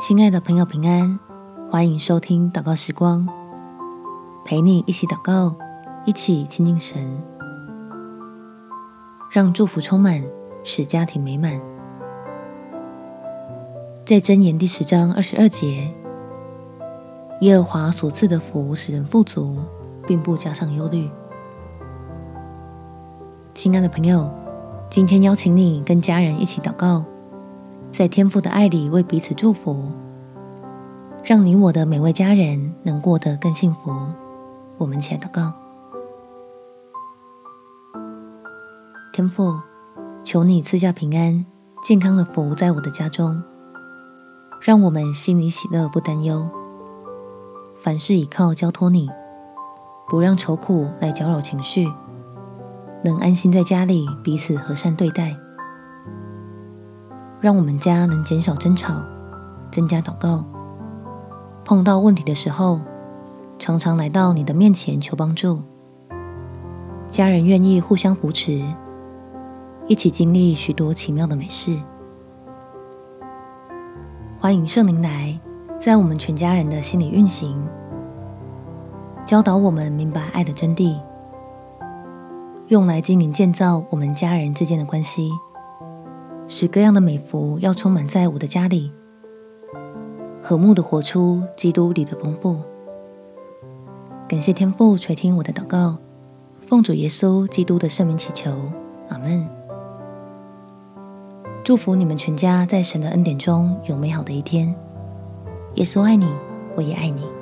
亲爱的朋友，平安！欢迎收听祷告时光，陪你一起祷告，一起亲近神，让祝福充满，使家庭美满。在箴言第十章二十二节，耶和华所赐的福使人富足，并不加上忧虑。亲爱的朋友，今天邀请你跟家人一起祷告。在天父的爱里为彼此祝福，让你我的每位家人能过得更幸福。我们且祷告：天父，求你赐下平安、健康的福在我的家中，让我们心里喜乐不担忧，凡事倚靠交托你，不让愁苦来搅扰情绪，能安心在家里彼此和善对待。让我们家能减少争吵，增加祷告。碰到问题的时候，常常来到你的面前求帮助。家人愿意互相扶持，一起经历许多奇妙的美事。欢迎圣灵来，在我们全家人的心里运行，教导我们明白爱的真谛，用来经营建造我们家人之间的关系。使各样的美福要充满在我的家里，和睦的活出基督里的丰富。感谢天父垂听我的祷告，奉主耶稣基督的圣名祈求，阿门。祝福你们全家在神的恩典中有美好的一天。耶稣爱你，我也爱你。